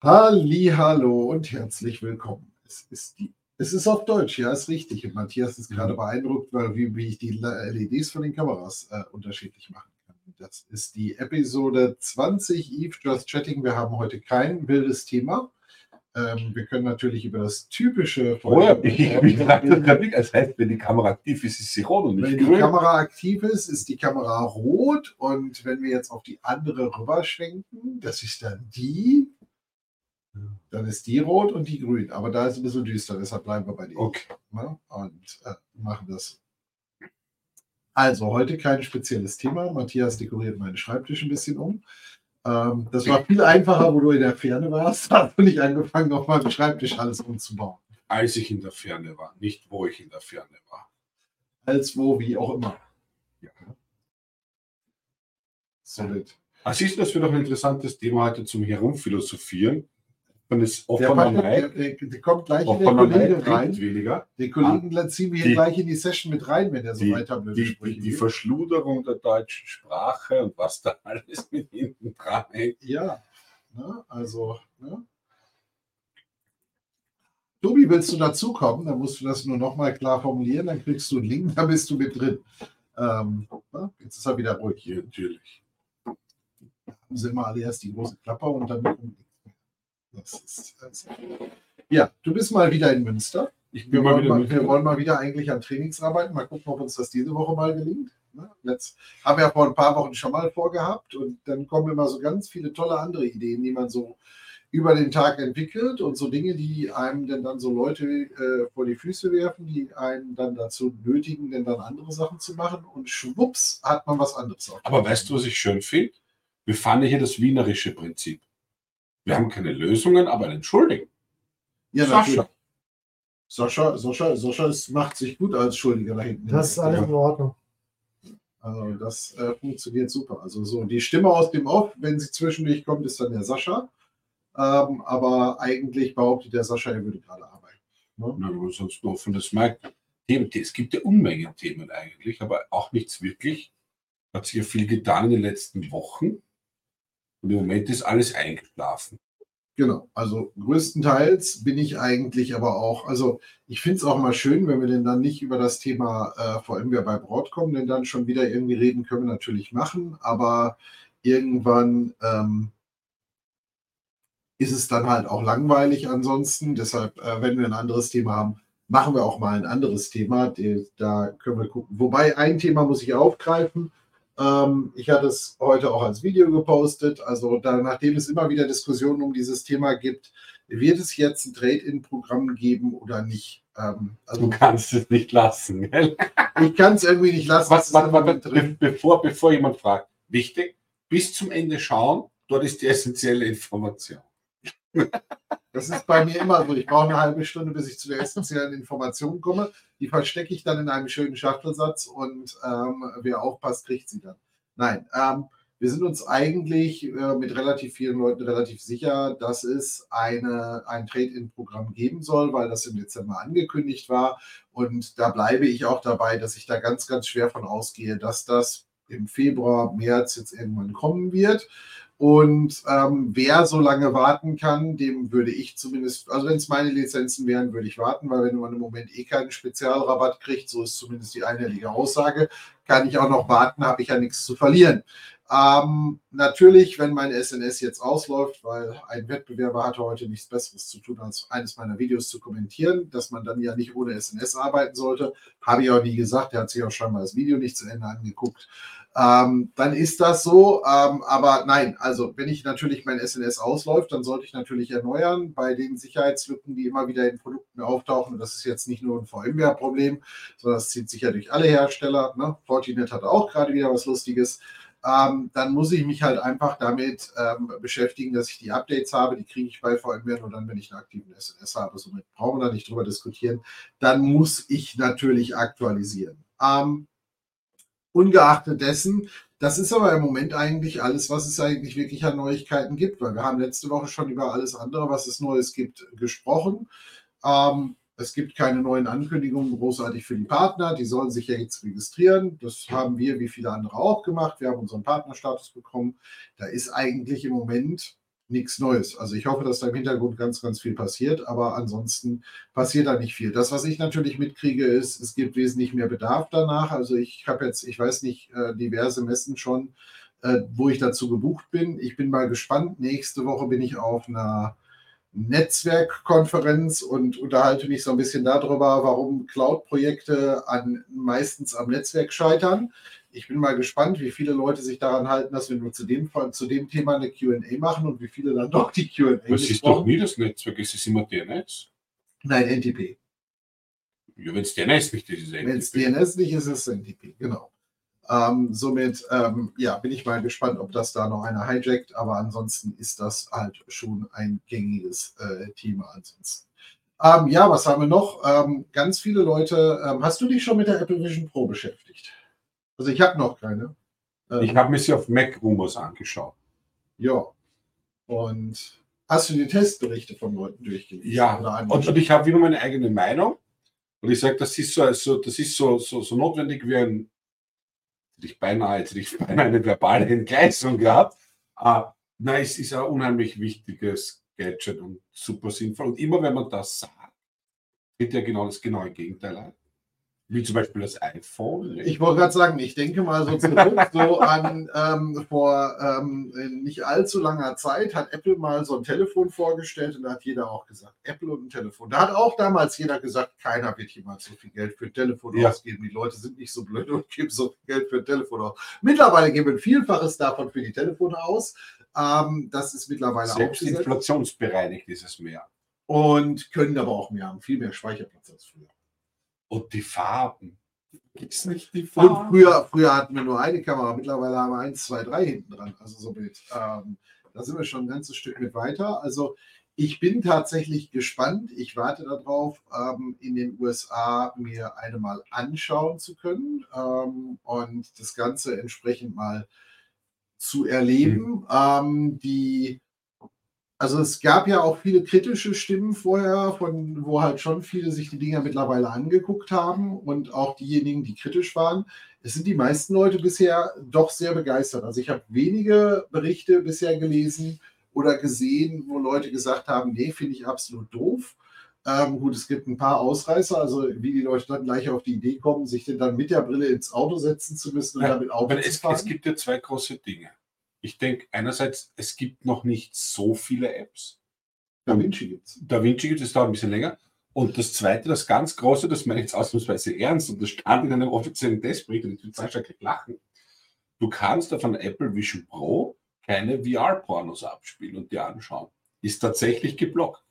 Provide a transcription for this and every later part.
Hallo und herzlich willkommen. Es ist, die, es ist auf Deutsch, ja, ist richtig. Und Matthias ist gerade mhm. beeindruckt, weil, wie, wie, ich die LEDs von den Kameras äh, unterschiedlich machen kann. Das ist die Episode 20 Eve Just Chatting. Wir haben heute kein wildes Thema. Ähm, wir können natürlich über das typische. Oh ja, ich, wie gesagt, das heißt, wenn die Kamera aktiv ist, ist sie rot und nicht Wenn grün. die Kamera aktiv ist, ist die Kamera rot. Und wenn wir jetzt auf die andere rüberschwenken, das ist dann die. Dann ist die rot und die grün. Aber da ist ein bisschen düster, deshalb bleiben wir bei dir. Okay. Ne? Und äh, machen das. Also, heute kein spezielles Thema. Matthias dekoriert meinen Schreibtisch ein bisschen um. Ähm, das war viel einfacher, wo du in der Ferne warst. Da du nicht angefangen, auf meinem Schreibtisch alles umzubauen. Als ich in der Ferne war, nicht wo ich in der Ferne war. Als wo, wie auch immer. Ja. Solid. Also ist das für doch ein interessantes Thema heute zum Herumphilosophieren. Und ist offen der, der, der, der kommt gleich in der Kollege rein. Die Kollegen ah, ziehen wir hier gleich in die Session mit rein, wenn er so die, weiter die, die, die Verschluderung der deutschen Sprache und was da alles mit hinten dran hängt. Ja, ne, also. Ne? Tobi, willst du dazukommen? Dann musst du das nur nochmal klar formulieren, dann kriegst du einen Link, dann bist du mit drin. Ähm, ne? Jetzt ist er wieder ruhig. Hier, natürlich. Haben sie immer alle erst die große Klappe und dann ist, also, ja, du bist mal wieder in Münster. Ich bin wir, mal wieder mal, wir wollen mal wieder eigentlich an Trainings arbeiten. Mal gucken, ob uns das diese Woche mal gelingt. Ne? Jetzt haben wir ja vor ein paar Wochen schon mal vorgehabt und dann kommen immer so ganz viele tolle andere Ideen, die man so über den Tag entwickelt und so Dinge, die einem denn dann so Leute äh, vor die Füße werfen, die einen dann dazu nötigen, denn dann andere Sachen zu machen und schwupps hat man was anderes. Auf. Aber weißt du, was ich schön finde? Wir fahren hier das wienerische Prinzip. Wir haben keine Lösungen, aber einen Schuldigen. Ja, Sascha. Sascha, Sascha, Sascha ist, macht sich gut als Schuldiger da hinten. Das ist alles in Ordnung. Also das äh, funktioniert super. Also so die Stimme aus dem Off, wenn sie zwischendurch kommt, ist dann der Sascha. Ähm, aber eigentlich behauptet der Sascha, er würde gerade arbeiten. Ne? Na, aber sonst nur von das merkt. Es gibt ja Unmengen Themen eigentlich, aber auch nichts wirklich. Hat sich ja viel getan in den letzten Wochen. Und im Moment ist alles eingeschlafen. Genau, also größtenteils bin ich eigentlich aber auch, also ich finde es auch mal schön, wenn wir denn dann nicht über das Thema äh, VMware bei Broadcom denn dann schon wieder irgendwie reden, können wir natürlich machen, aber irgendwann ähm, ist es dann halt auch langweilig ansonsten. Deshalb, äh, wenn wir ein anderes Thema haben, machen wir auch mal ein anderes Thema. Da können wir gucken. Wobei ein Thema muss ich aufgreifen ähm, ich hatte es heute auch als Video gepostet. Also da, nachdem es immer wieder Diskussionen um dieses Thema gibt, wird es jetzt ein Trade-in-Programm geben oder nicht? Ähm, also, du kannst es nicht lassen. Gell? Ich kann es irgendwie nicht lassen. Was, was, was, bevor, bevor jemand fragt, wichtig, bis zum Ende schauen, dort ist die essentielle Information. Das ist bei mir immer so. Ich brauche eine halbe Stunde, bis ich zu der essentiellen Information komme. Die verstecke ich dann in einem schönen Schachtelsatz und ähm, wer aufpasst, kriegt sie dann. Nein, ähm, wir sind uns eigentlich äh, mit relativ vielen Leuten relativ sicher, dass es eine, ein Trade-in-Programm geben soll, weil das im Dezember angekündigt war. Und da bleibe ich auch dabei, dass ich da ganz, ganz schwer von ausgehe, dass das im Februar, März jetzt irgendwann kommen wird. Und ähm, wer so lange warten kann, dem würde ich zumindest, also wenn es meine Lizenzen wären, würde ich warten, weil wenn man im Moment eh keinen Spezialrabatt kriegt, so ist zumindest die einhellige Aussage, kann ich auch noch warten, habe ich ja nichts zu verlieren. Ähm, natürlich, wenn mein SNS jetzt ausläuft, weil ein Wettbewerber hatte heute nichts Besseres zu tun, als eines meiner Videos zu kommentieren, dass man dann ja nicht ohne SNS arbeiten sollte, habe ich auch nie gesagt. Er hat sich auch schon mal das Video nicht zu Ende angeguckt ähm, dann ist das so. Ähm, aber nein, also wenn ich natürlich mein SNS ausläuft, dann sollte ich natürlich erneuern bei den Sicherheitslücken, die immer wieder in Produkten auftauchen. Und das ist jetzt nicht nur ein VMware-Problem, sondern das zieht sich ja durch alle Hersteller. Ne? Fortinet hat auch gerade wieder was Lustiges. Ähm, dann muss ich mich halt einfach damit ähm, beschäftigen, dass ich die Updates habe. Die kriege ich bei VMware nur dann, wenn ich einen aktiven SNS habe. Somit brauchen wir da nicht drüber diskutieren. Dann muss ich natürlich aktualisieren. Ähm, Ungeachtet dessen, das ist aber im Moment eigentlich alles, was es eigentlich wirklich an Neuigkeiten gibt, weil wir haben letzte Woche schon über alles andere, was es Neues gibt, gesprochen. Ähm, es gibt keine neuen Ankündigungen großartig für die Partner. Die sollen sich ja jetzt registrieren. Das haben wir, wie viele andere auch gemacht. Wir haben unseren Partnerstatus bekommen. Da ist eigentlich im Moment nichts Neues. Also ich hoffe, dass da im Hintergrund ganz, ganz viel passiert, aber ansonsten passiert da nicht viel. Das, was ich natürlich mitkriege, ist, es gibt wesentlich mehr Bedarf danach. Also ich habe jetzt, ich weiß nicht, äh, diverse Messen schon, äh, wo ich dazu gebucht bin. Ich bin mal gespannt. Nächste Woche bin ich auf einer Netzwerkkonferenz und unterhalte mich so ein bisschen darüber, warum Cloud-Projekte an, meistens am Netzwerk scheitern. Ich bin mal gespannt, wie viele Leute sich daran halten, dass wir nur zu dem, zu dem Thema eine QA machen und wie viele dann doch die QA. Das ist doch nie das Netzwerk, es ist immer DNS. Nein, NTP. Ja, wenn es DNS nicht ist, ist es NTP. Wenn es DNS nicht ist, ist es NTP, genau. Ähm, somit ähm, ja, bin ich mal gespannt, ob das da noch einer hijackt, aber ansonsten ist das halt schon ein gängiges äh, Thema ansonsten. Ähm, ja, was haben wir noch? Ähm, ganz viele Leute. Ähm, hast du dich schon mit der Apple Vision Pro beschäftigt? Also ich habe noch keine. Ähm, ich habe mir sie auf Mac Rumors angeschaut. Ja. Und hast du die Testberichte von Leuten durchgelesen? Ja. Und, und, ich habe wieder meine eigene Meinung. Und ich sage, das ist so, also, das ist so, so, so notwendig wie ein ich beinahe, jetzt ich beinahe eine verbale Entgleisung gehabt. Uh, nein, es ist ein unheimlich wichtiges Gadget und super sinnvoll. Und immer wenn man das sagt, wird ja genau das genaue Gegenteil ein. Wie zum Beispiel das iPhone. Ich wollte gerade sagen, ich denke mal so zurück, so an ähm, vor ähm, nicht allzu langer Zeit hat Apple mal so ein Telefon vorgestellt und da hat jeder auch gesagt, Apple und ein Telefon. Da hat auch damals jeder gesagt, keiner wird jemals so viel Geld für ein Telefon ja. ausgeben. Die Leute sind nicht so blöd und geben so viel Geld für ein Telefon aus. Mittlerweile geben wir ein Vielfaches davon für die Telefone aus. Ähm, das ist mittlerweile Selbst auch inflationsbereinigt ist es mehr. Und können aber auch mehr haben, viel mehr Speicherplatz als früher. Und die Farben. Gibt es nicht die Farben? Und früher, früher hatten wir nur eine Kamera, mittlerweile haben wir eins, zwei, drei hinten dran. Also so mit. Ähm, da sind wir schon ein ganzes Stück mit weiter. Also ich bin tatsächlich gespannt. Ich warte darauf, ähm, in den USA mir eine mal anschauen zu können ähm, und das Ganze entsprechend mal zu erleben. Mhm. Ähm, die also es gab ja auch viele kritische Stimmen vorher, von wo halt schon viele sich die Dinger mittlerweile angeguckt haben und auch diejenigen, die kritisch waren. Es sind die meisten Leute bisher doch sehr begeistert. Also ich habe wenige Berichte bisher gelesen oder gesehen, wo Leute gesagt haben, nee, finde ich absolut doof. Ähm, gut, es gibt ein paar Ausreißer, also wie die Leute dann gleich auf die Idee kommen, sich denn dann mit der Brille ins Auto setzen zu müssen und ja, damit Auto zu fahren. Es gibt ja zwei große Dinge ich denke einerseits, es gibt noch nicht so viele Apps. Da Vinci gibt es. Da Vinci gibt es, dauert ein bisschen länger. Und das zweite, das ganz große, das meine ich jetzt ausnahmsweise ernst und das stand in einem offiziellen Testbericht und ich will sehr stark lachen. Du kannst auf einer Apple Vision Pro keine VR-Pornos abspielen und dir anschauen. Ist tatsächlich geblockt.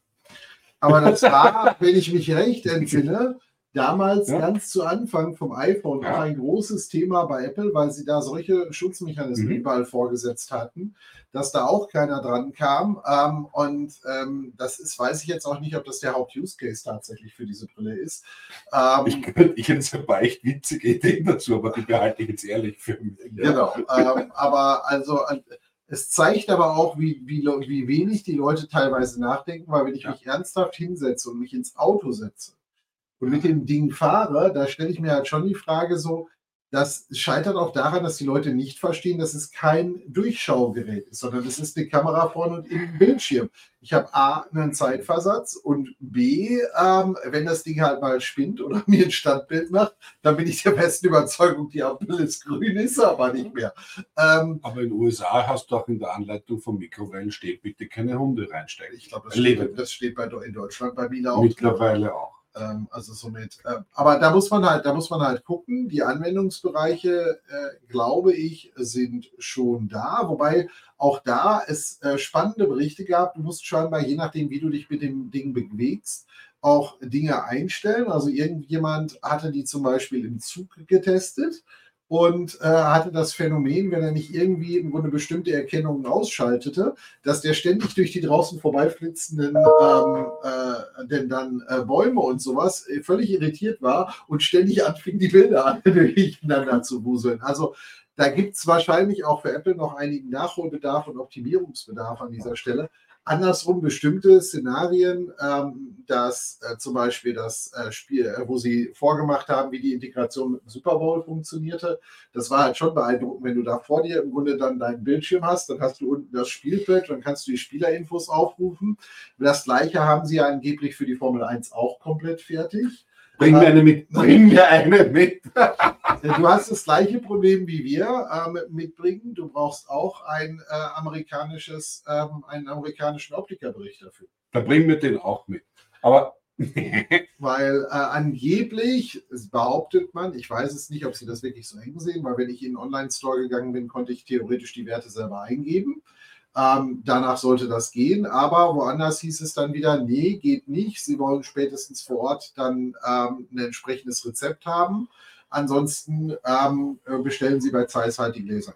Aber das war, wenn ich mich recht entsinne, damals ja. ganz zu Anfang vom iPhone ja. auch ein großes Thema bei Apple, weil sie da solche Schutzmechanismen mhm. überall vorgesetzt hatten, dass da auch keiner dran kam. Ähm, und ähm, das ist, weiß ich jetzt auch nicht, ob das der Haupt-Use-Case tatsächlich für diese Brille ist. Ähm, ich, ich hätte ein paar echt witzige Ideen dazu, aber die behalte ich jetzt ehrlich für mich. Genau. Ähm, aber also es zeigt aber auch, wie, wie, wie wenig die Leute teilweise nachdenken, weil wenn ich ja. mich ernsthaft hinsetze und mich ins Auto setze, und mit dem Ding fahre, da stelle ich mir halt schon die Frage so, das scheitert auch daran, dass die Leute nicht verstehen, dass es kein Durchschaugerät ist, sondern es ist eine Kamera vorne und im Bildschirm. Ich habe A, einen Zeitversatz und B, ähm, wenn das Ding halt mal spinnt oder mir ein Standbild macht, dann bin ich der besten Überzeugung, die Ampel ist grün, ist aber nicht mehr. Ähm, aber in den USA hast du auch in der Anleitung von Mikrowellen steht, bitte keine Hunde reinsteigen. Ich glaube, das, das, steht bei, in Deutschland bei mir auch. Mittlerweile auch. Ähm, also somit, äh, aber da muss man halt, da muss man halt gucken. Die Anwendungsbereiche, äh, glaube ich, sind schon da, wobei auch da es äh, spannende Berichte gab. Du musst scheinbar, je nachdem, wie du dich mit dem Ding bewegst, auch Dinge einstellen. Also irgendjemand hatte die zum Beispiel im Zug getestet und äh, hatte das Phänomen, wenn er nicht irgendwie irgendwo eine bestimmte Erkennung ausschaltete, dass der ständig durch die draußen vorbeiflitzenden ähm, äh, denn dann äh, Bäume und sowas äh, völlig irritiert war und ständig anfing, die Bilder durcheinander zu wuseln. Also da gibt es wahrscheinlich auch für Apple noch einigen Nachholbedarf und Optimierungsbedarf an dieser Stelle. andersrum bestimmte Szenarien, ähm, dass äh, zum Beispiel das äh, Spiel, äh, wo sie vorgemacht haben, wie die Integration mit dem Super Bowl funktionierte, das war halt schon beeindruckend, wenn du da vor dir im Grunde dann deinen Bildschirm hast, dann hast du unten das Spielfeld, dann kannst du die Spielerinfos aufrufen. Das gleiche haben sie ja angeblich für die Formel 1 auch komplett fertig. Bring mir eine mit. Bring mir eine mit. du hast das gleiche Problem wie wir ähm, mitbringen. Du brauchst auch ein äh, amerikanisches, ähm, einen amerikanischen Optikerbericht dafür. Da bringen wir den auch mit. Aber weil äh, angeblich behauptet man, ich weiß es nicht, ob sie das wirklich so eng sehen, weil wenn ich in den Online-Store gegangen bin, konnte ich theoretisch die Werte selber eingeben. Ähm, danach sollte das gehen, aber woanders hieß es dann wieder, nee, geht nicht. Sie wollen spätestens vor Ort dann ähm, ein entsprechendes Rezept haben. Ansonsten ähm, bestellen Sie bei Zeiss halt die Gläser.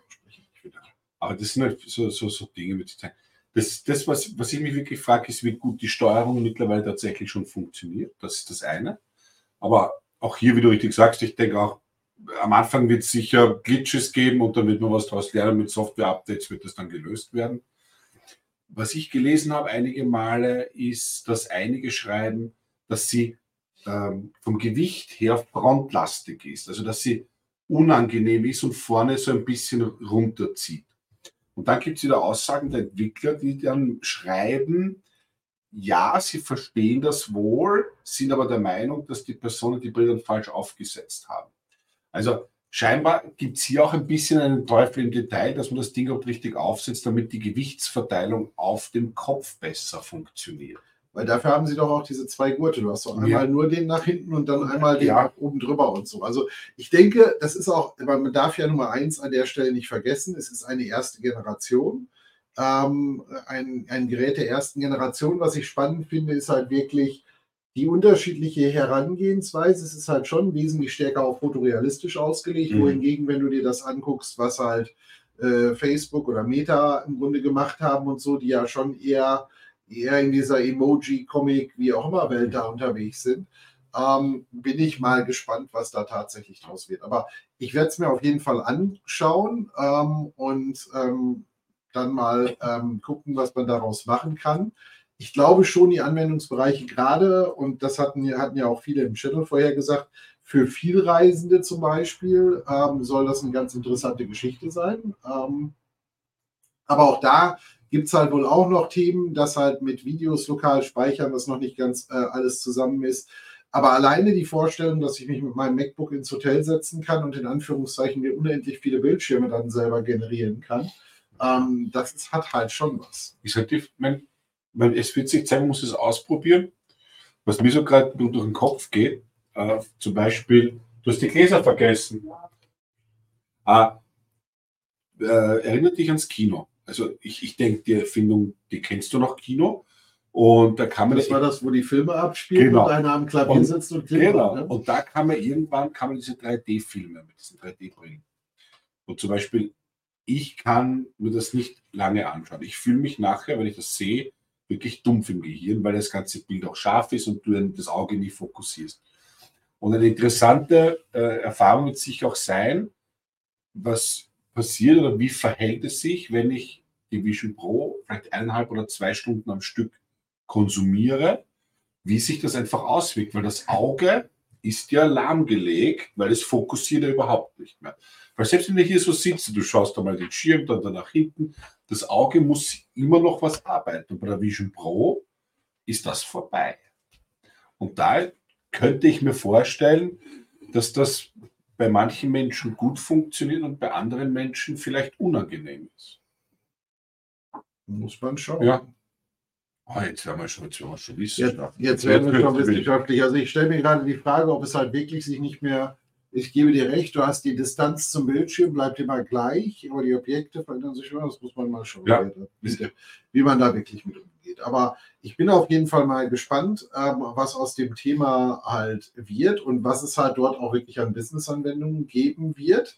Aber das sind halt so, so, so Dinge mit Zeit. Das, das was, was ich mich wirklich frage, ist, wie gut die Steuerung mittlerweile tatsächlich schon funktioniert. Das ist das eine. Aber auch hier, wie du richtig sagst, ich denke auch, am Anfang wird es sicher Glitches geben und dann wird man was daraus lernen. Mit Software-Updates wird das dann gelöst werden was ich gelesen habe einige Male, ist, dass einige schreiben, dass sie ähm, vom Gewicht her frontlastig ist, also dass sie unangenehm ist und vorne so ein bisschen runterzieht. Und dann gibt es wieder Aussagen der Entwickler, die dann schreiben, ja, sie verstehen das wohl, sind aber der Meinung, dass die Personen die Brillen falsch aufgesetzt haben. Also Scheinbar gibt es hier auch ein bisschen einen Teufel im Detail, dass man das Ding auch richtig aufsetzt, damit die Gewichtsverteilung auf dem Kopf besser funktioniert. Weil dafür haben sie doch auch diese zwei Gurte. Du hast doch einmal ja. nur den nach hinten und dann einmal den ja. oben drüber und so. Also ich denke, das ist auch, man darf ja Nummer eins an der Stelle nicht vergessen, es ist eine erste Generation. Ähm, ein, ein Gerät der ersten Generation. Was ich spannend finde, ist halt wirklich, die unterschiedliche Herangehensweise. Es ist halt schon wesentlich stärker auf fotorealistisch ausgelegt, mhm. wohingegen, wenn du dir das anguckst, was halt äh, Facebook oder Meta im Grunde gemacht haben und so, die ja schon eher, eher in dieser Emoji-Comic, wie auch immer Welt da unterwegs sind, ähm, bin ich mal gespannt, was da tatsächlich draus wird. Aber ich werde es mir auf jeden Fall anschauen ähm, und ähm, dann mal ähm, gucken, was man daraus machen kann ich glaube schon, die Anwendungsbereiche gerade, und das hatten, hatten ja auch viele im Channel vorher gesagt, für Vielreisende zum Beispiel ähm, soll das eine ganz interessante Geschichte sein. Ähm, aber auch da gibt es halt wohl auch noch Themen, dass halt mit Videos lokal speichern, das noch nicht ganz äh, alles zusammen ist. Aber alleine die Vorstellung, dass ich mich mit meinem MacBook ins Hotel setzen kann und in Anführungszeichen mir unendlich viele Bildschirme dann selber generieren kann, ähm, das hat halt schon was. Ist halt die, mein, weil es wird sich zeigen, muss es ausprobieren. Was mir so gerade durch den Kopf geht, äh, zum Beispiel, du hast die Gläser vergessen. Ah, äh, erinnert dich ans Kino. Also ich, ich denke, die Erfindung, die kennst du noch, Kino. Und da kann man. Das war das, wo die Filme abspielen genau. und einer am Klavier und, sitzt und klingt. Genau. Ne? Und da kann man irgendwann kann man diese 3D-Filme mit diesen 3D-Brillen. Und zum Beispiel, ich kann mir das nicht lange anschauen. Ich fühle mich nachher, wenn ich das sehe, wirklich dumpf im Gehirn, weil das ganze Bild auch scharf ist und du das Auge nie fokussierst. Und eine interessante äh, Erfahrung wird sich auch sein, was passiert oder wie verhält es sich, wenn ich die Vision Pro vielleicht eineinhalb oder zwei Stunden am Stück konsumiere, wie sich das einfach auswirkt, weil das Auge ist ja lahmgelegt, weil es fokussiert ja überhaupt nicht mehr. Weil selbst wenn du hier so sitzt, du schaust da mal den Schirm, dann, dann nach hinten, das Auge muss immer noch was arbeiten. Und bei der Vision Pro ist das vorbei. Und da könnte ich mir vorstellen, dass das bei manchen Menschen gut funktioniert und bei anderen Menschen vielleicht unangenehm ist. Muss man schauen. Ja. Oh, jetzt werden wir schon, jetzt werden wir schon. Jetzt, jetzt werden wir schon wissenschaftlich. Also ich stelle mir gerade die Frage, ob es halt wirklich sich nicht mehr ich gebe dir recht, du hast die Distanz zum Bildschirm, bleibt immer gleich, aber die Objekte verändern sich immer. Das muss man mal schauen, ja. wie, man da wirklich mit umgeht. Aber ich bin auf jeden Fall mal gespannt, ähm, was aus dem Thema halt wird und was es halt dort auch wirklich an Business-Anwendungen geben wird,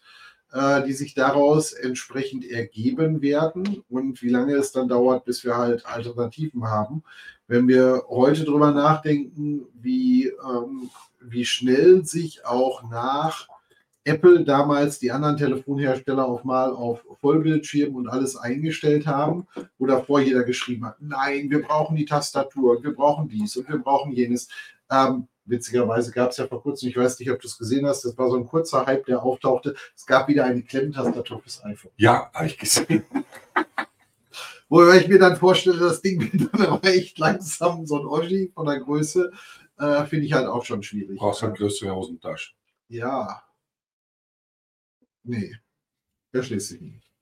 die sich daraus entsprechend ergeben werden und wie lange es dann dauert, bis wir halt Alternativen haben. Wenn wir heute drüber nachdenken, wie ähm, wie schnell sich auch nach Apple damals die anderen Telefonhersteller auch mal auf Vollbildschirm und alles eingestellt haben, wo davor jeder geschrieben hat, nein, wir brauchen die Tastatur wir brauchen dies und wir brauchen jenes. Ähm, witzigerweise gab es ja vor kurzem, ich weiß nicht, ob du es gesehen hast, das war so ein kurzer Hype, der auftauchte. Es gab wieder eine Klemmtastatur fürs iPhone. Ja, habe ich gesehen. Wobei ich mir dann vorstelle, das Ding wird dann aber echt langsam so ein Oschi von der Größe, äh, finde ich halt auch schon schwierig. Brauchst halt größere Hosentasche. Ja. Nee, erschließt sich nicht.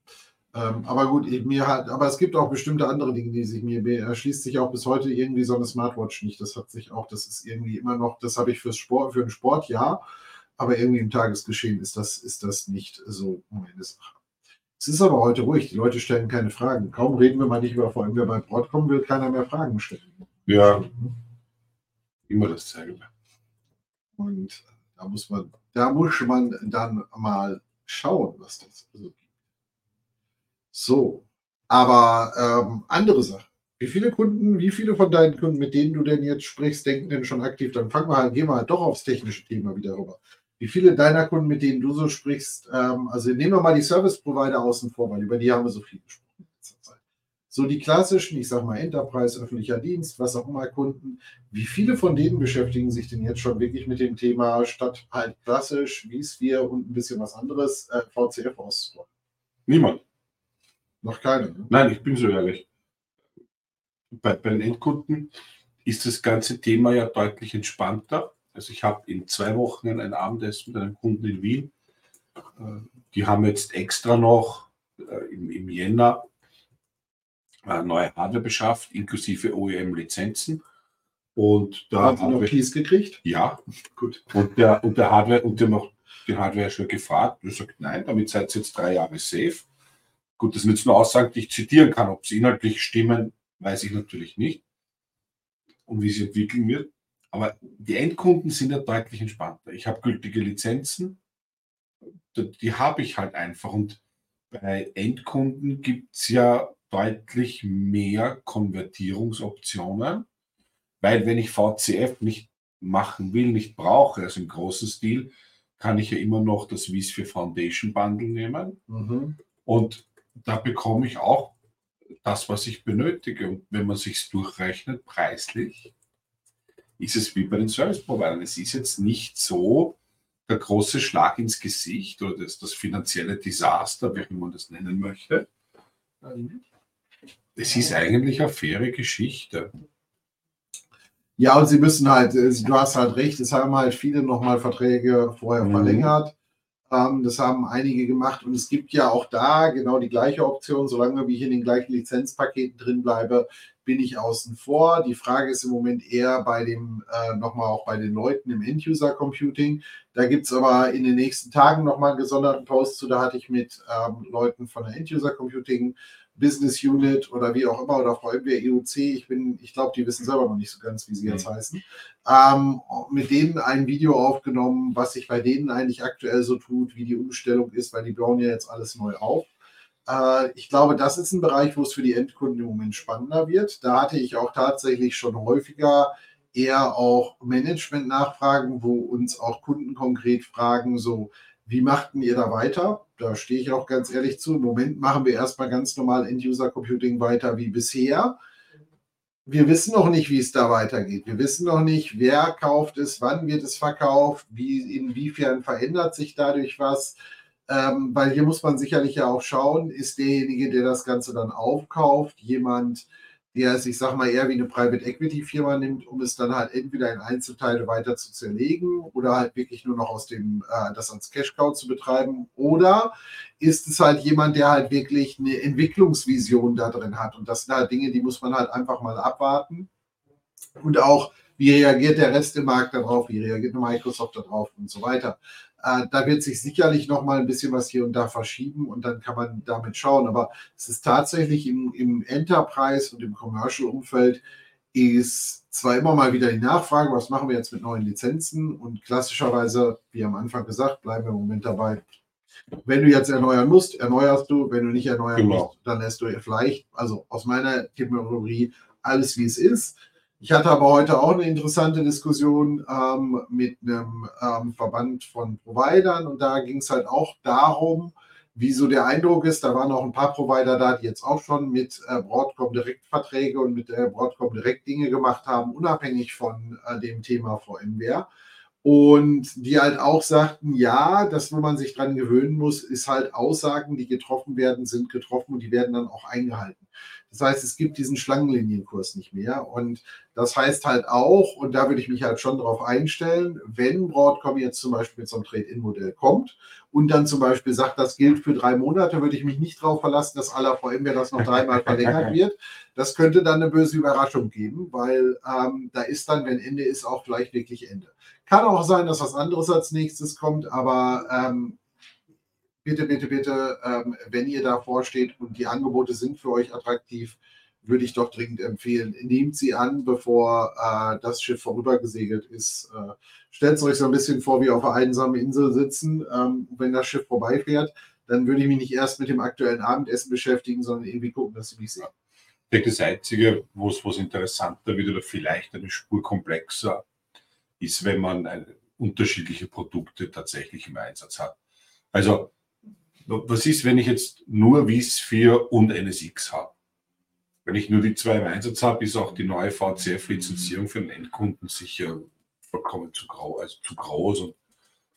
Ähm, aber gut, ich, mir halt, aber es gibt auch bestimmte andere Dinge, die sich mir, erschließt sich auch bis heute irgendwie so eine Smartwatch nicht. Das hat sich auch, das ist irgendwie immer noch, das habe ich fürs Sport, für den Sport ja, aber irgendwie im Tagesgeschehen ist das, ist das nicht so meine Sache. Es ist aber heute ruhig, die Leute stellen keine Fragen. Kaum reden wir mal nicht über, vor allem wer bei kommen will, keiner mehr Fragen stellen. Ja, immer das zeigen. Und da muss man, da muss man dann mal schauen, was das so gibt. So, aber ähm, andere Sache. Wie viele Kunden, wie viele von deinen Kunden, mit denen du denn jetzt sprichst, denken denn schon aktiv? Dann fangen wir halt, gehen wir halt doch aufs technische Thema wieder rüber. Wie viele deiner Kunden, mit denen du so sprichst, ähm, also nehmen wir mal die Service Provider außen vor, weil über die haben wir so viel gesprochen in letzter Zeit. So die klassischen, ich sag mal Enterprise, öffentlicher Dienst, was auch immer Kunden, wie viele von denen beschäftigen sich denn jetzt schon wirklich mit dem Thema statt halt klassisch, wie es wir und ein bisschen was anderes, äh, VCF auszubauen? Niemand. Noch keine. Ne? Nein, ich bin so ehrlich. Bei, bei den Endkunden ist das ganze Thema ja deutlich entspannter. Also ich habe in zwei Wochen ein Abendessen mit einem Kunden in Wien. Äh, Die haben jetzt extra noch äh, im, im Jänner äh, neue Hardware beschafft, inklusive OEM-Lizenzen. Und da Haben Sie noch haben Keys gekriegt? ja, Gut. und der, und der Hardware, und der noch die Hardware schon gefragt. Und er sagt, nein, damit seid ihr jetzt drei Jahre safe. Gut, das sind jetzt nur Aussagen, die ich zitieren kann. Ob sie inhaltlich stimmen, weiß ich natürlich nicht. Und wie sie entwickeln wird. Aber die Endkunden sind ja deutlich entspannter. Ich habe gültige Lizenzen. Die, habe ich halt einfach. Und bei Endkunden gibt es ja deutlich mehr Konvertierungsoptionen. Weil wenn ich VCF nicht machen will, nicht brauche, also im großen Stil, kann ich ja immer noch das vSphere Foundation Bundle nehmen. Mhm. Und da bekomme ich auch das, was ich benötige. Und wenn man sich durchrechnet, preislich, ist es wie bei den Service Providern. Es ist jetzt nicht so der große Schlag ins Gesicht oder das, das finanzielle Desaster, wie man das nennen möchte. Es ist eigentlich eine faire Geschichte. Ja, und sie müssen halt, äh, du hast halt recht, es haben halt viele nochmal Verträge vorher Mhm. verlängert. Ähm, das haben einige gemacht und es gibt ja auch da genau die gleiche Option. Solange ich in den gleichen Lizenzpaketen drin bleibe, bin ich außen vor. Die Frage ist im Moment eher bei dem, äh, nochmal auch bei den Leuten im End-User-Computing. Da gibt es aber in den nächsten Tagen nochmal einen gesonderten Post zu. Da hatte ich mit ähm, Leuten von der End-User-Computing Business Unit oder wie auch immer oder VMware EUC, ich bin, ich glaube, die wissen selber noch nicht so ganz, wie sie jetzt heißen, ähm, mit denen ein Video aufgenommen, was sich bei denen eigentlich aktuell so tut, wie die Umstellung ist, weil die bauen ja jetzt alles neu auf. Äh, ich glaube, das ist ein Bereich, wo es für die Endkunden im Moment spannender wird. Da hatte ich auch tatsächlich schon häufiger eher auch Management-Nachfragen, wo uns auch Kunden konkret fragen, so, wie machten ihr da weiter? Da stehe ich auch ganz ehrlich zu. Im Moment machen wir erstmal ganz normal End-User-Computing weiter wie bisher. Wir wissen noch nicht, wie es da weitergeht. Wir wissen noch nicht, wer kauft es, wann wird es verkauft, wie, inwiefern verändert sich dadurch was. Ähm, weil hier muss man sicherlich ja auch schauen, ist derjenige, der das Ganze dann aufkauft, jemand, der es, ich sag mal, eher wie eine Private Equity Firma nimmt, um es dann halt entweder in Einzelteile weiter zu zerlegen oder halt wirklich nur noch aus dem, äh, das als Cash Cow zu betreiben. Oder ist es halt jemand, der halt wirklich eine Entwicklungsvision da drin hat. Und das sind halt Dinge, die muss man halt einfach mal abwarten. Und auch, wie reagiert der Rest im Markt darauf, wie reagiert Microsoft darauf und so weiter. Äh, da wird sich sicherlich noch mal ein bisschen was hier und da verschieben und dann kann man damit schauen. Aber es ist tatsächlich im, im Enterprise und im Commercial-Umfeld ist zwar immer mal wieder die Nachfrage, was machen wir jetzt mit neuen Lizenzen und klassischerweise, wie am Anfang gesagt, bleiben wir im Moment dabei. Wenn du jetzt erneuern musst, erneuerst du. Wenn du nicht erneuern Genau. musst, dann lässt du vielleicht, also aus meiner Terminologie, alles wie es ist. Ich hatte aber heute auch eine interessante Diskussion ähm, mit einem ähm, Verband von Providern und da ging es halt auch darum, wie so der Eindruck ist. Da waren auch ein paar Provider da, die jetzt auch schon mit äh, Broadcom Direktverträge und mit äh, Broadcom direkt Dinge gemacht haben, unabhängig von äh, dem Thema VMware. Und die halt auch sagten, ja, das, wo man sich dran gewöhnen muss, ist halt Aussagen, die getroffen werden, sind getroffen und die werden dann auch eingehalten. Das heißt, es gibt diesen Schlangenlinienkurs nicht mehr. Und das heißt halt auch, und da würde ich mich halt schon darauf einstellen, wenn Broadcom jetzt zum Beispiel mit so einem Trade-In-Modell kommt und dann zum Beispiel sagt, das gilt für drei Monate, würde ich mich nicht darauf verlassen, dass aller VMware das noch dreimal verlängert wird. Das könnte dann eine böse Überraschung geben, weil ähm, da ist dann, wenn Ende ist, auch vielleicht wirklich Ende. Kann auch sein, dass was anderes als nächstes kommt, aber ähm, bitte, bitte, bitte, ähm, wenn ihr davor steht und die Angebote sind für euch attraktiv, würde ich doch dringend empfehlen, nehmt sie an, bevor äh, das Schiff vorübergesegelt ist. Äh, Stellt es euch so ein bisschen vor, wie auf einer einsamen Insel sitzen. Ähm, wenn das Schiff vorbeifährt, dann würde ich mich nicht erst mit dem aktuellen Abendessen beschäftigen, sondern irgendwie gucken, dass sie mich sehen. Denke, das Einzige, wo es interessanter wird oder vielleicht eine Spur komplexer ist, wenn man eine, unterschiedliche Produkte tatsächlich im Einsatz hat. Also was ist, wenn ich jetzt nur WIS 4 und NSX habe? Wenn ich nur die zwei im Einsatz habe, ist auch die neue VCF-Lizenzierung für den Endkunden sicher vollkommen zu, grau, also zu groß und,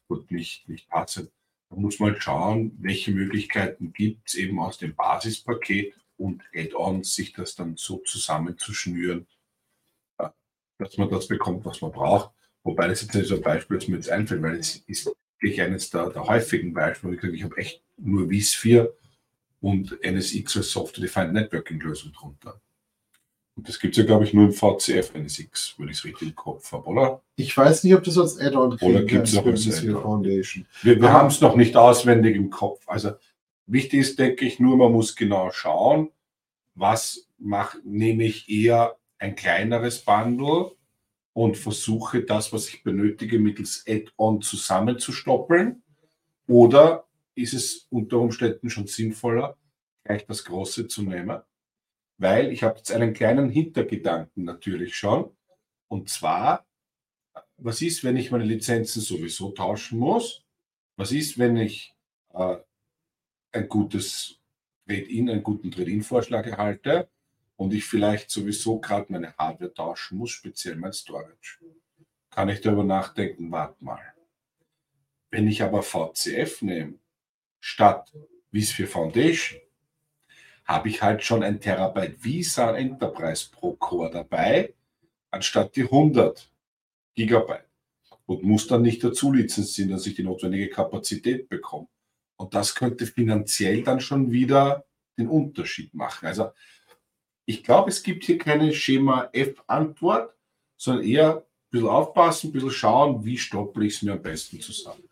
und nicht, nicht passend. Da muss man schauen, welche Möglichkeiten gibt es eben aus dem Basispaket und Add-ons, sich das dann so zusammenzuschnüren, äh, dass man das bekommt, was man braucht. Wobei das jetzt nicht so ein Beispiel, das mir jetzt einfällt, weil es ist wirklich eines der, der häufigen Beispiele. Ich, ich habe echt nur 4 und NSX als Software-Defined Networking-Lösung drunter. Und das gibt es ja, glaube ich, nur im VCF NSX, wenn ich es richtig im Kopf habe, oder? Ich weiß nicht, ob das als Add-on Oder gibt es auch als Foundation. Wir, wir haben es noch nicht auswendig im Kopf. Also wichtig ist, denke ich, nur, man muss genau schauen, was mache, nehme ich eher ein kleineres Bundle und versuche das, was ich benötige, mittels Add-on zusammenzustoppeln oder ist es unter Umständen schon sinnvoller, gleich das Große zu nehmen. Weil ich habe jetzt einen kleinen Hintergedanken natürlich schon. Und zwar, was ist, wenn ich meine Lizenzen sowieso tauschen muss? Was ist, wenn ich äh, ein gutes Trade-in, einen guten Trade-in-Vorschlag erhalte und ich vielleicht sowieso gerade meine Hardware tauschen muss, speziell mein Storage? Kann ich darüber nachdenken, warte mal. Wenn ich aber VCF nehme, statt vSphere Foundation habe ich halt schon ein Terabyte Visa Enterprise pro Core dabei, anstatt die 100 Gigabyte. Und muss dann nicht dazu lizenzieren, dass ich die notwendige Kapazität bekomme. Und das könnte finanziell dann schon wieder den Unterschied machen. Also ich glaube, es gibt hier keine Schema F-Antwort, sondern eher ein bisschen aufpassen, ein bisschen schauen, wie stopple ich es mir am besten zusammen.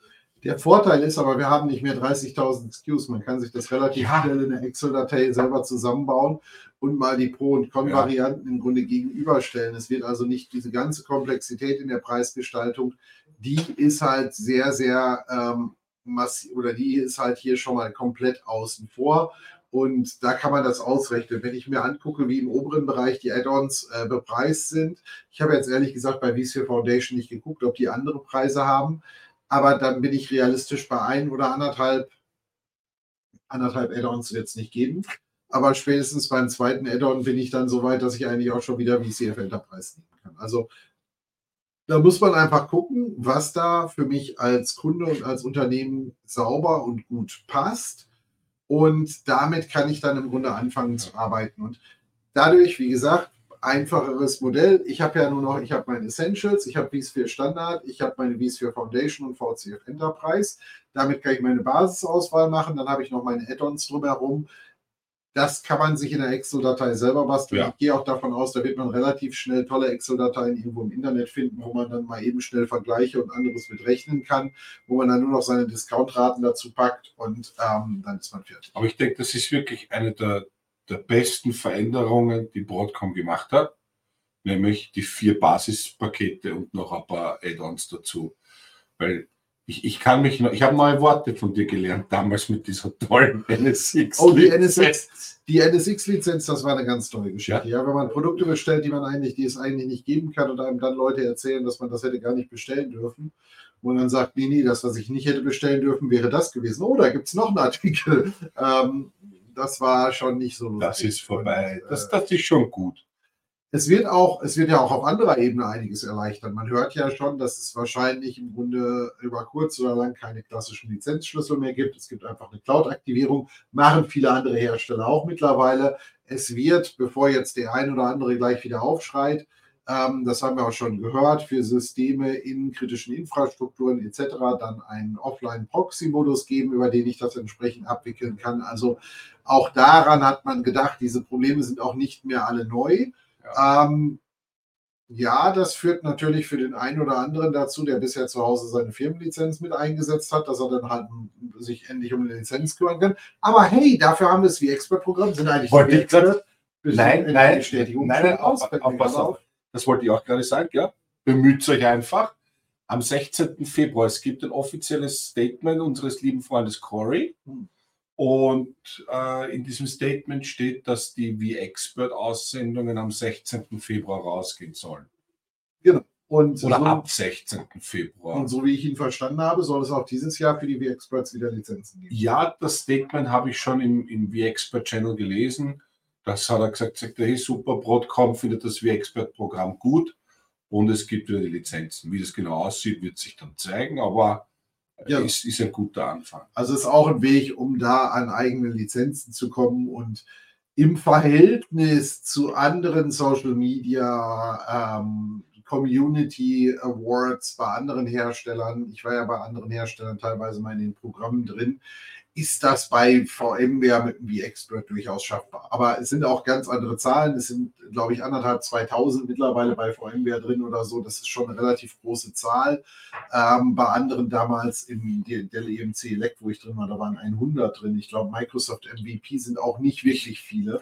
Der Vorteil ist aber, wir haben nicht mehr 30.000 SKUs. Man kann sich das relativ ja. schnell in der Excel-Datei selber zusammenbauen und mal die Pro- und Con-Varianten ja. im Grunde gegenüberstellen. Es wird also nicht diese ganze Komplexität in der Preisgestaltung, die ist halt sehr, sehr ähm, massiv oder die ist halt hier schon mal komplett außen vor. Und da kann man das ausrechnen. Wenn ich mir angucke, wie im oberen Bereich die Add-ons äh, bepreist sind, ich habe jetzt ehrlich gesagt bei vSphere Foundation nicht geguckt, ob die andere Preise haben aber dann bin ich realistisch bei ein oder anderthalb, anderthalb Add-ons wird es nicht geben. Aber spätestens beim zweiten Add-on bin ich dann so weit, dass ich eigentlich auch schon wieder VCF Enterprise nehmen kann. Also da muss man einfach gucken, was da für mich als Kunde und als Unternehmen sauber und gut passt. Und damit kann ich dann im Grunde anfangen zu arbeiten. Und dadurch, wie gesagt, einfacheres Modell. Ich habe ja nur noch, ich habe meine Essentials, ich habe vSphere Standard, ich habe meine vSphere Foundation und VCF Enterprise. Damit kann ich meine Basisauswahl machen. Dann habe ich noch meine Add-ons drumherum. Das kann man sich in der Excel-Datei selber basteln. Ja. Ich gehe auch davon aus, da wird man relativ schnell tolle Excel-Dateien irgendwo im Internet finden, wo man dann mal eben schnell Vergleiche und anderes mitrechnen kann, wo man dann nur noch seine Discount-Raten dazu packt und ähm, dann ist man fertig. Aber ich denke, das ist wirklich eine der der besten Veränderungen, die Broadcom gemacht hat, nämlich die vier Basispakete und noch ein paar Add-ons dazu. Weil Ich, ich kann mich noch, ich habe neue Worte von dir gelernt, damals mit dieser tollen NSX. Oh, die NSX, die NSX-Lizenz, das war eine ganz tolle Geschichte. Ja? ja? wenn man Produkte bestellt, die man eigentlich, die es eigentlich nicht geben kann und einem dann Leute erzählen, dass man das hätte gar nicht bestellen dürfen. Und dann sagt, nee, nee, das, was ich nicht hätte bestellen dürfen, wäre das gewesen. Oh, da gibt es noch einen Artikel. Ähm, das war schon nicht so lustig. Das ist vorbei. Und, das, das ist schon gut. Es wird auch, es wird ja auch auf anderer Ebene einiges erleichtern. Man hört ja schon, dass es wahrscheinlich im Grunde über kurz oder lang keine klassischen Lizenzschlüssel mehr gibt. Es gibt einfach eine Cloud-Aktivierung, machen viele andere Hersteller auch mittlerweile. Es wird, bevor jetzt der ein oder andere gleich wieder aufschreit, ähm, das haben wir auch schon gehört, für Systeme in kritischen Infrastrukturen etc. dann einen Offline-Proxy-Modus geben, über den ich das entsprechend abwickeln kann. Also auch daran hat man gedacht, diese Probleme sind auch nicht mehr alle neu. Ja. Ähm, ja, das führt natürlich für den einen oder anderen dazu, der bisher zu Hause seine Firmenlizenz mit eingesetzt hat, dass er dann halt sich endlich um eine Lizenz kümmern kann. Aber hey, dafür haben wir es wie Expert-Programm, sind eigentlich wollte ich grad, Nein, nein, Bestätigung nein, nein, auf, auf, pass auf. Das wollte ich auch gerade sagen, ja. Bemüht euch einfach. Am 16. Februar, es gibt ein offizielles Statement unseres lieben Freundes Corey. Hm. Und äh, in diesem Statement steht, dass die V-Expert-Aussendungen am 16. Februar rausgehen sollen. Genau. Und Oder so, ab 16. Februar. Und so wie ich ihn verstanden habe, soll es auch dieses Jahr für die V-Experts wieder Lizenzen geben. Ja, das Statement habe ich schon im, im V-Expert-Channel gelesen. Das hat er gesagt, sagt er, hey, super, Broadcom findet das V-Expert-Programm gut und es gibt wieder die Lizenzen. Wie das genau aussieht, wird sich dann zeigen, aber ja. ist, ist ein guter Anfang. Also ist auch ein Weg, um da an eigene Lizenzen zu kommen und im Verhältnis zu anderen Social Media ähm, Community Awards bei anderen Herstellern, ich war ja bei anderen Herstellern teilweise mal in den Programmen drin, ist das bei VMware mit dem V-Expert durchaus schaffbar. Aber es sind auch ganz andere Zahlen. Es sind, glaube ich, anderthalb, 2000 mittlerweile bei VMware drin oder so. Das ist schon eine relativ große Zahl. Ähm, bei anderen damals im Dell EMC Elect, wo ich drin war, da waren 100 drin. Ich glaube, Microsoft MVP sind auch nicht wirklich viele.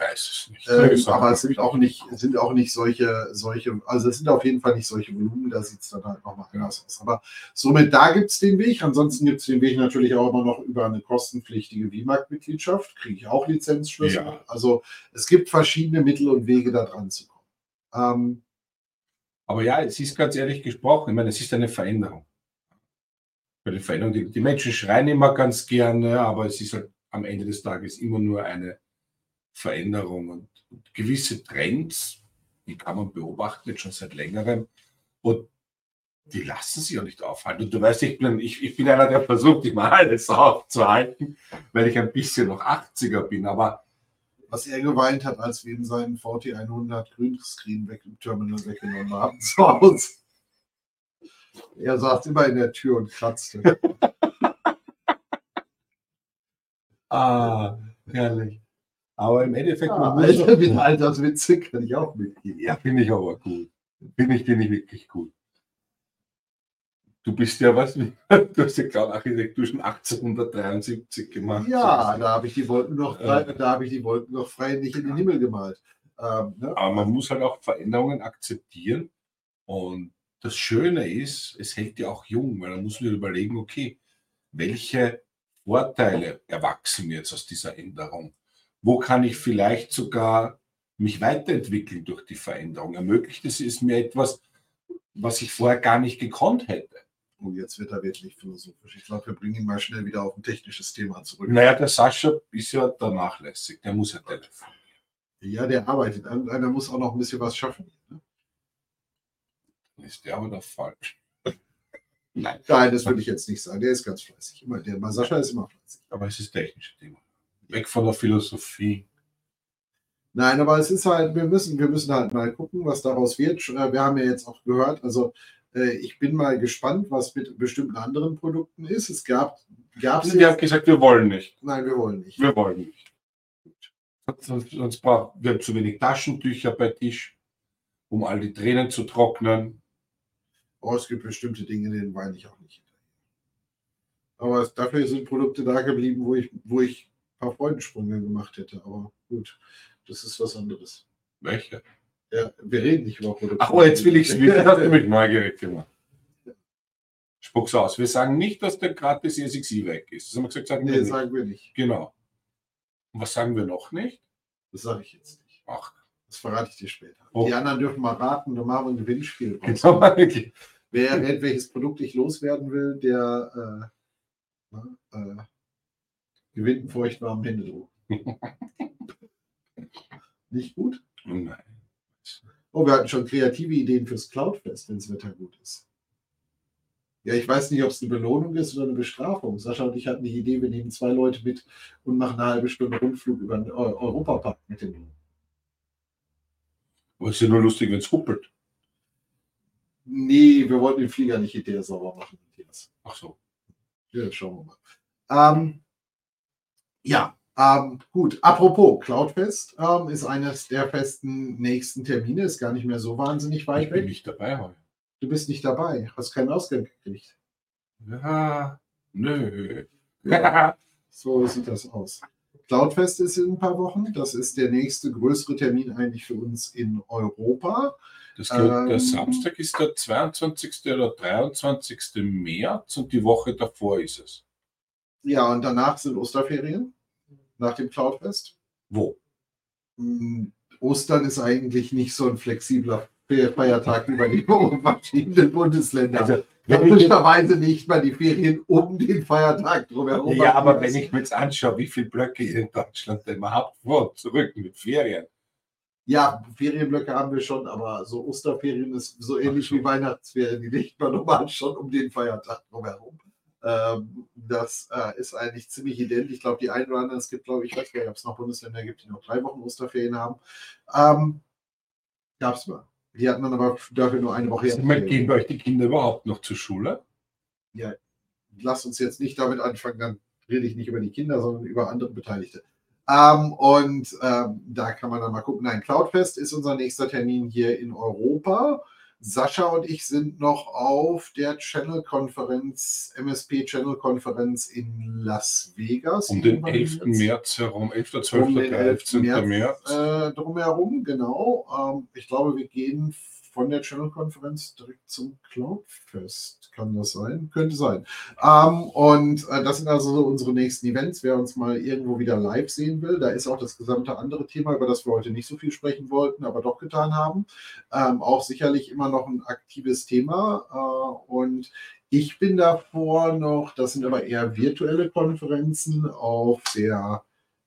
Nicht. Ähm, aber es sind auch nicht, sind auch nicht solche, solche, also es sind auf jeden Fall nicht solche Volumen. Da sieht es dann halt nochmal anders aus. Aber somit da gibt es den Weg. Ansonsten gibt es den Weg natürlich auch immer noch über eine Kosten kostenpflichtige WIMAG-Mitgliedschaft, kriege ich auch Lizenzschlüssel. Ja. Also es gibt verschiedene Mittel und Wege, da dran zu kommen. Ähm, aber ja, es ist ganz ehrlich gesprochen, ich meine, es ist eine Veränderung. Bei der Veränderung, die, die Menschen schreien immer ganz gerne, aber es ist halt am Ende des Tages immer nur eine Veränderung und, und gewisse Trends, die kann man beobachten, jetzt schon seit längerem. Und die lassen sich ja nicht aufhalten. Und du weißt, ich bin, ich, ich bin einer, der versucht, immer alles aufzuhalten, weil ich ein bisschen noch 80er bin. Aber was er geweint hat, als wir ihm seinen VT 100 Grünscreen weg im Terminal weggenommen haben zu Hause. Er saß immer in der Tür und kratzte. ah, herrlich. Aber im Endeffekt, ja, man muss Alter, mit Alterswitze kann ich auch mitgehen. Ja, finde ich aber cool. Finde ich den nicht wirklich gut. Du bist ja was, du hast ja Cloud-Architektur schon 1873 gemacht. Ja, da habe ich die Wolken noch frei, äh, da habe ich die Wolken noch frei nicht in den Himmel gemalt. Ähm, ne? Aber man muss halt auch Veränderungen akzeptieren. Und das Schöne ist, es hält ja auch jung, weil man muss wieder überlegen, okay, welche Vorteile erwachsen mir jetzt aus dieser Änderung? Wo kann ich vielleicht sogar mich weiterentwickeln durch die Veränderung? Ermöglicht es mir etwas, was ich vorher gar nicht gekonnt hätte. Und jetzt wird er wirklich philosophisch. Ich glaube, wir bringen ihn mal schnell wieder auf ein technisches Thema zurück. Naja, der Sascha ist ja da nachlässig. Der muss ja telefonieren. Ja, der arbeitet. Einer muss auch noch ein bisschen was schaffen. Ne? Ist der aber doch falsch. Nein. Nein, das würde ich jetzt nicht sagen. Der ist ganz fleißig. Immer, der Sascha ist immer fleißig. Aber es ist technisches Thema. Weg von der Philosophie. Nein, aber es ist halt, wir müssen, wir müssen halt mal gucken, was daraus wird. Äh, wir haben ja jetzt auch gehört, also ich bin mal gespannt, was mit bestimmten anderen Produkten ist. Es gab, gab es. Wir haben gesagt, wir wollen nicht. Nein, wir wollen nicht. Wir wollen nicht. Sonst, sonst brauchen wir zu wenig Taschentücher bei Tisch, um all die Tränen zu trocknen. Oh, es gibt bestimmte Dinge, denen weine ich auch nicht Aber dafür sind Produkte da geblieben, wo ich, wo ich ein paar Freudensprünge gemacht hätte. Aber gut, das ist was anderes. Welche? Ja, wir reden nicht über Produkte. Ach, oh, jetzt will ich es wieder. Das hat mich neugierig gemacht. Spuck's aus. Wir sagen nicht, dass der gratis ESXi weg ist. Das haben wir gesagt, sagen wir Nee, nicht. sagen wir nicht. Genau. Und was sagen wir noch nicht? Das sage ich jetzt nicht. Ach, Das verrate ich dir später. Oh. Die anderen dürfen mal raten, dann machen wir ein Gewinnspiel. genau. Okay. Wer errät, welches Produkt ich loswerden will, der äh, äh, gewinnt einen feuchtwarmen Händedruck. Nicht gut? Nein. Oh, wir hatten schon kreative Ideen fürs Cloudfest, wenn das Wetter gut ist. Ja, ich weiß nicht, ob es eine Belohnung ist oder eine Bestrafung. Sascha und ich hatten die Idee, wir nehmen zwei Leute mit und machen eine halbe Stunde Rundflug über den Eu- Europapark mit dem. Aber es ist ja nur lustig, wenn es huppelt. Nee, wir wollten den Flieger nicht hinterher sauber machen. Matthias. Ach so. Ja, schauen wir mal. Ähm, ja, ähm, gut. Apropos, Cloudfest ähm, ist eines der festen nächsten Termine, ist gar nicht mehr so wahnsinnig Ich weit bin weg. nicht dabei heute. Du bist nicht dabei, hast keinen Ausgang gekriegt. Ja, nö. So sieht das aus. Cloudfest ist in ein paar Wochen. Das ist der nächste größere Termin eigentlich für uns in Europa. Das geht, der Ähm. Samstag ist der 22. oder 23. März und die Woche davor ist es. Ja, und danach sind Osterferien, nach dem Cloudfest. Wo? Mm, Ostern ist eigentlich nicht so ein flexibler Fe- Feiertag über die verschiedenen Bundesländer. Also, Logischerweise nicht mal die Ferien um den Feiertag drumherum. ja, aber wenn ich mir jetzt anschaue, wie viele Blöcke ihr in Deutschland denn vor und zurück mit Ferien. Ja, Ferienblöcke haben wir schon, aber so Osterferien ist so ähnlich wie Weihnachtsferien, die liegt man normal schon um den Feiertag drumherum. Ähm, das äh, ist eigentlich ziemlich identisch. Ich glaube, die einen oder anderen, es gibt, glaube ich, ich weiß gar nicht, ob es noch Bundesländer gibt, die noch drei Wochen Osterferien haben. Ähm, Gab es mal. Die hatten dann aber dafür nur eine Woche. Also, gehen bei euch die Kinder überhaupt noch zur Schule? Lass uns jetzt nicht damit anfangen, dann rede ich nicht über die Kinder, sondern über andere Beteiligte. Ähm, und ähm, da kann man dann mal gucken. Nein, Cloudfest ist unser nächster Termin hier in Europa. Sascha und ich sind noch auf der Channel-Konferenz, MSP-Channel-Konferenz in Las Vegas. Um den Irgendwann 11. jetzt. März herum, 11., 12., Um den 11. 13. März, März. Äh, drumherum, genau. Ähm, ich glaube, wir gehen von der Channel-Konferenz direkt zum Cloudfest. Kann das sein? Könnte sein. Ähm, und äh, das sind also so unsere nächsten Events. Wer uns mal irgendwo wieder live sehen will, da ist auch das gesamte andere Thema, über das wir heute nicht so viel sprechen wollten, aber doch getan haben. Ähm, auch sicherlich immer noch ein aktives Thema. Äh, und ich bin davor noch, das sind aber eher virtuelle Konferenzen auf der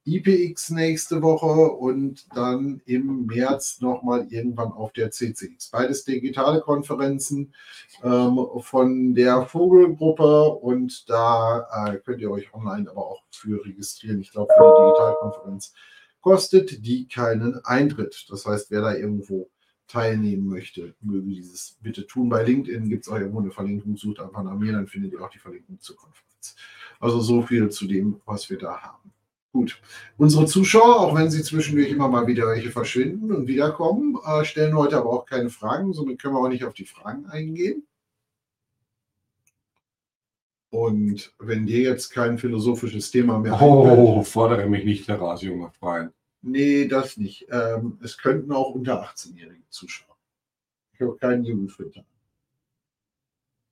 IPX nächste Woche und dann im März nochmal irgendwann auf der CCX. Beides digitale Konferenzen ähm, von der Vogelgruppe und da äh, könnt ihr euch online aber auch für registrieren. Ich glaube, für die Digitalkonferenz kostet die keinen Eintritt. Das heißt, wer da irgendwo teilnehmen möchte, möge dieses bitte tun. Bei LinkedIn gibt es auch irgendwo eine Verlinkung, sucht einfach nach mir, dann findet ihr auch die Verlinkung zur Konferenz. Also so viel zu dem, was wir da haben. Gut. Unsere Zuschauer, auch wenn sie zwischendurch immer mal wieder welche verschwinden und wiederkommen, äh, stellen heute aber auch keine Fragen. Somit können wir auch nicht auf die Fragen eingehen. Und wenn dir jetzt kein philosophisches Thema mehr Oh, fordere mich nicht heraus, junger Freund. nee, das nicht. Ähm, es könnten auch unter 18-Jährige zuschauen. Ich habe keinen Jugendfilter.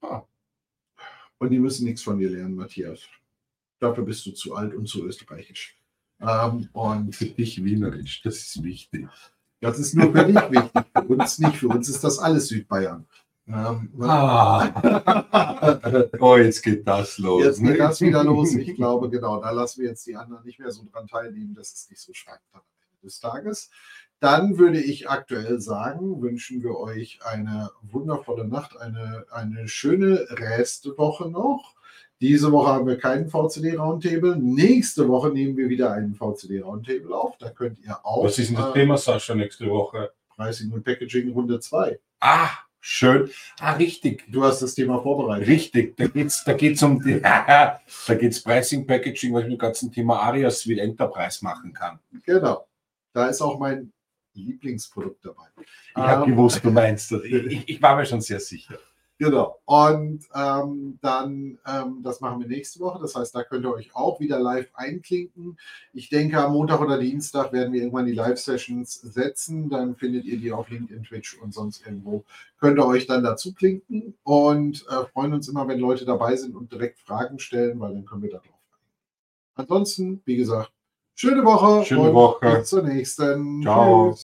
Ah. Und die müssen nichts von dir lernen, Matthias. Dafür bist du zu alt und zu österreichisch. Ähm, und Für dich wienerisch, das ist wichtig. Das ist nur für dich wichtig, für uns nicht. Für uns ist das alles Südbayern. Ähm, Ah. oh, jetzt geht das los. jetzt ne? geht das wieder los. Ich glaube, genau, da lassen wir jetzt die anderen nicht mehr so dran teilnehmen. Das ist nicht so stark am Ende des Tages. Dann würde ich aktuell sagen, wünschen wir euch eine wundervolle Nacht, eine, eine schöne Restwoche noch. Diese Woche haben wir keinen VCD Roundtable. Nächste Woche nehmen wir wieder einen VCD Roundtable auf. Da könnt ihr auch Was ist denn das äh, Thema, Sascha, nächste Woche? Pricing und Packaging Runde 2. Ah, schön. Ah, richtig. Du hast das Thema vorbereitet. Richtig, da geht es da geht's um die, da geht's Pricing, Packaging, was ich mit dem ganzen Thema Arias wie Enterprise machen kann. Genau. Da ist auch mein Lieblingsprodukt dabei. Ich habe Ähm, gewusst, du meinst das. Ich, ich, ich war mir schon sehr sicher. Genau. Und ähm, dann, ähm, das machen wir nächste Woche. Das heißt, da könnt ihr euch auch wieder live einklinken. Ich denke, am Montag oder Dienstag werden wir irgendwann die Live-Sessions setzen. Dann findet ihr die auf LinkedIn, Twitch und sonst irgendwo. Könnt ihr euch dann dazu klinken und äh, freuen uns immer, wenn Leute dabei sind und direkt Fragen stellen, weil dann können wir da drauf eingehen. Ansonsten, wie gesagt, schöne Woche. Schöne Woche. Bis zur nächsten. Ciao. Tschüss.